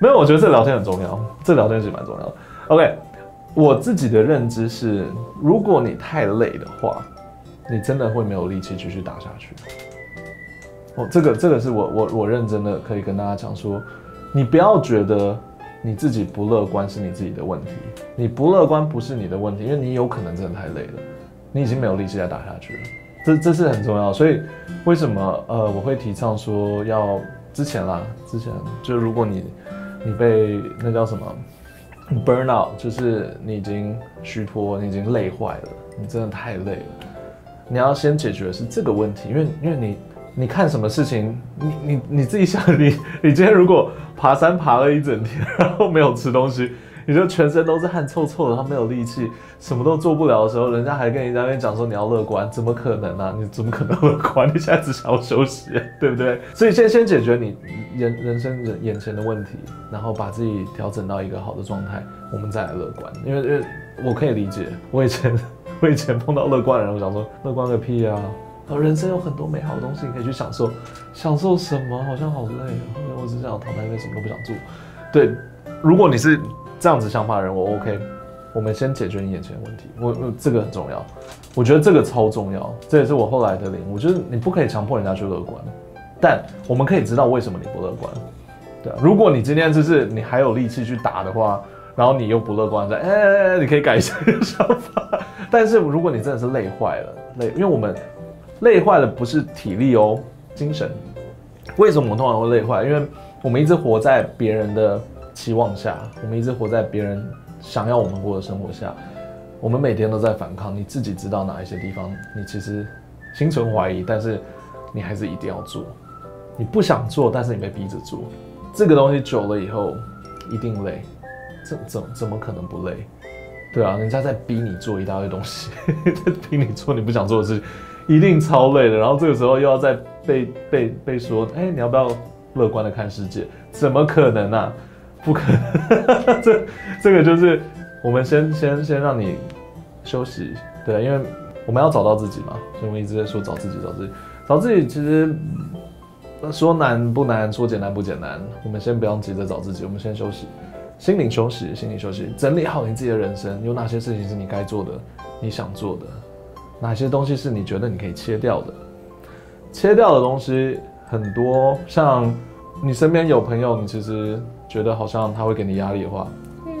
没有，我觉得这聊天很重要，这聊天其实蛮重要的。OK，我自己的认知是，如果你太累的话，你真的会没有力气继续打下去。哦，这个这个是我我我认真的可以跟大家讲说，你不要觉得你自己不乐观是你自己的问题，你不乐观不是你的问题，因为你有可能真的太累了，你已经没有力气再打下去了。这这是很重要，所以为什么呃我会提倡说要之前啦，之前就如果你你被那叫什么 burnout，就是你已经虚脱，你已经累坏了，你真的太累了，你要先解决的是这个问题，因为因为你你看什么事情，你你你自己想，你你今天如果爬山爬了一整天，然后没有吃东西。你就全身都是汗臭臭的，他没有力气，什么都做不了的时候，人家还跟你在那边讲说你要乐观，怎么可能呢、啊？你怎么可能乐观？你现在只想要休息，对不对？所以先先解决你人人生人眼前的问题，然后把自己调整到一个好的状态，我们再来乐观。因为因为我可以理解，我以前我以前碰到乐观的人，我想说乐观个屁啊！人生有很多美好的东西你可以去享受，享受什么？好像好累啊！我只想躺在那边什么都不想做。对，如果你是。这样子想法的人，我 OK。我们先解决你眼前的问题，我我这个很重要，我觉得这个超重要，这也是我后来的领悟。我觉得你不可以强迫人家去乐观，但我们可以知道为什么你不乐观。对，如果你今天就是你还有力气去打的话，然后你又不乐观，在哎哎哎，你可以改一下想法。但是如果你真的是累坏了，累，因为我们累坏了不是体力哦，精神。为什么我们通常会累坏？因为我们一直活在别人的。期望下，我们一直活在别人想要我们过的生活下，我们每天都在反抗。你自己知道哪一些地方你其实心存怀疑，但是你还是一定要做。你不想做，但是你被逼着做。这个东西久了以后一定累，怎怎怎么可能不累？对啊，人家在逼你做一大堆东西，在逼你做你不想做的事情，一定超累的。然后这个时候又要再被被被说，哎，你要不要乐观的看世界？怎么可能啊？不可能，这这个就是我们先先先让你休息，对，因为我们要找到自己嘛，所以我们一直在说找自己，找自己，找自己。其实说难不难，说简单不简单。我们先不要急着找自己，我们先休息，心灵休息，心灵休息，整理好你自己的人生，有哪些事情是你该做的，你想做的，哪些东西是你觉得你可以切掉的，切掉的东西很多，像你身边有朋友，你其实。觉得好像他会给你压力的话，嗯，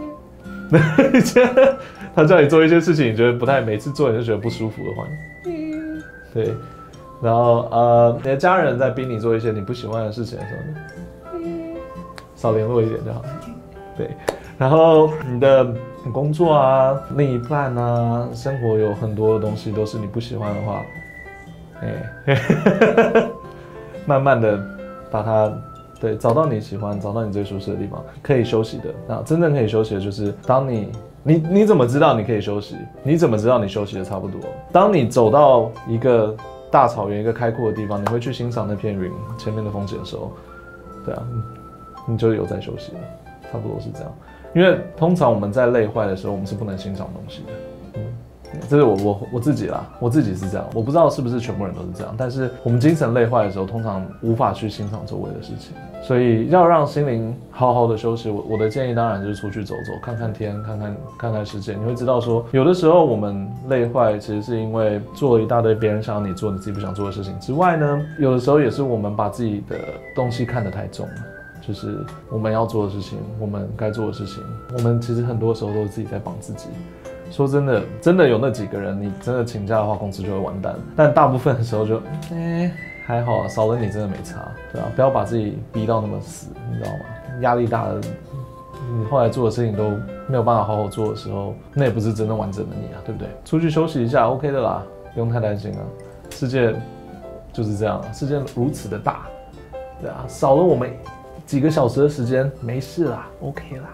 他叫你做一些事情，你觉得不太，每次做你就觉得不舒服的话，嗯，对，然后呃，你的家人在逼你做一些你不喜欢的事情的时候，嗯，少联络一点就好，对，然后你的工作啊，另一半啊，生活有很多的东西都是你不喜欢的话，哎，慢慢的把它。对，找到你喜欢，找到你最舒适的地方，可以休息的。那真正可以休息的，就是当你，你你怎么知道你可以休息？你怎么知道你休息的差不多？当你走到一个大草原，一个开阔的地方，你会去欣赏那片云前面的风景的时候，对啊，你就有在休息了，差不多是这样。因为通常我们在累坏的时候，我们是不能欣赏东西的。这是我我我自己啦，我自己是这样，我不知道是不是全部人都是这样，但是我们精神累坏的时候，通常无法去欣赏周围的事情，所以要让心灵好好的休息。我我的建议当然就是出去走走，看看天，看看看看世界，你会知道说，有的时候我们累坏，其实是因为做了一大堆别人想要你做你自己不想做的事情之外呢，有的时候也是我们把自己的东西看得太重了，就是我们要做的事情，我们该做的事情，我们其实很多时候都是自己在绑自己。说真的，真的有那几个人，你真的请假的话，公司就会完蛋。但大部分的时候就，哎、欸，还好啊，少了你真的没差，对啊，不要把自己逼到那么死，你知道吗？压力大了，你后来做的事情都没有办法好好做的时候，那也不是真的完整的你啊，对不对？出去休息一下，OK 的啦，不用太担心啊。世界就是这样，世界如此的大，对啊，少了我们几个小时的时间，没事啦，OK 啦。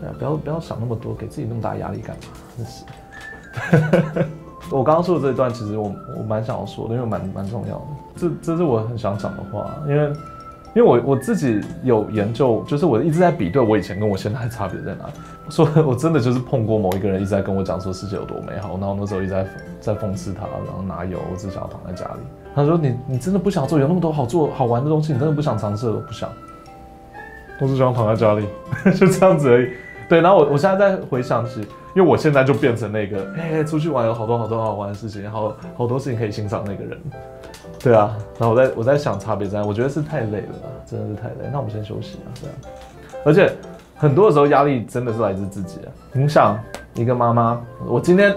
对啊，不要不要想那么多，给自己那么大压力干嘛？真是。我刚刚说的这一段，其实我我蛮想要说的，因为蛮蛮重要的。这这是我很想讲的话，因为因为我我自己有研究，就是我一直在比对我以前跟我现在的差别在哪。说我真的就是碰过某一个人一直在跟我讲说世界有多美好，然后那时候一直在在讽刺他，然后哪有，我只想要躺在家里。他说你你真的不想做，有那么多好做好玩的东西，你真的不想尝试，我不想。我只想躺在家里，就这样子而已。对，然后我我现在在回想起，因为我现在就变成那个，哎、出去玩有好多好多好玩的事情，好好多事情可以欣赏那个人。对啊，然后我在我在想差别在，我觉得是太累了，真的是太累。那我们先休息啊，这样。而且很多的时候压力真的是来自自己啊。你想一个妈妈，我今天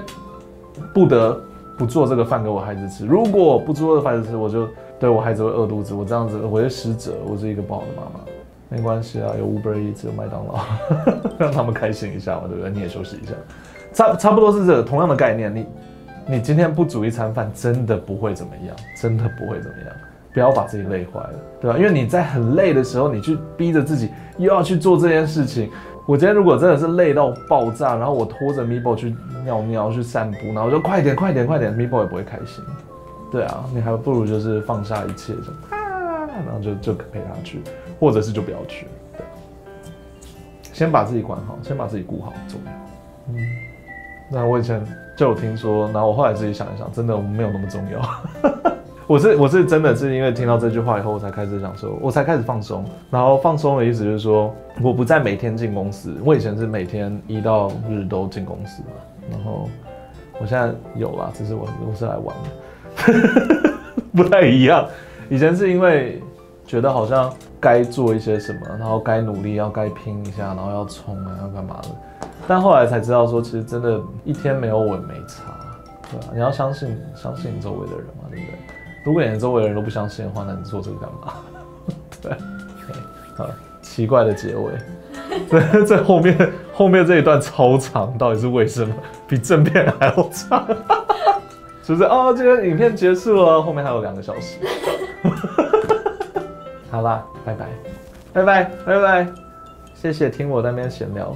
不得不做这个饭给我孩子吃，如果不做这个饭吃，我就对我孩子会饿肚子，我这样子我会失责，我是一个不好的妈妈。没关系啊，有 Uber Eats，有麦当劳，让他们开心一下嘛，对不对？你也休息一下，差差不多是这个同样的概念。你你今天不煮一餐饭，真的不会怎么样，真的不会怎么样。不要把自己累坏了，对吧？因为你在很累的时候，你去逼着自己又要去做这件事情。我今天如果真的是累到爆炸，然后我拖着 Meebo 去尿尿、去散步，然后我就快点、快点、快点，Meebo 也不会开心。对啊，你还不如就是放下一切，就啊，然后就就陪他去。或者是就不要去，对，先把自己管好，先把自己顾好重要。嗯，那我以前就有听说，然后我后来自己想一想，真的没有那么重要。我是我是真的是因为听到这句话以后，我才开始想说，我才开始放松。然后放松的意思就是说，我不再每天进公司。我以前是每天一到日都进公司嘛，然后我现在有啦，只是我我是来玩的，不太一样。以前是因为觉得好像。该做一些什么，然后该努力，要该拼一下，然后要冲啊，要干嘛的？但后来才知道，说其实真的，一天没有稳没差，对吧？你要相信，相信你周围的人嘛，对不对？如果连周围的人都不相信的话，那你做这个干嘛？对，好，奇怪的结尾。对，在后面后面这一段超长，到底是为什么？比正片还要长，是不是？哦，这个影片结束了，后面还有两个小时。好啦，拜拜，拜拜，拜拜，谢谢听我在那边闲聊。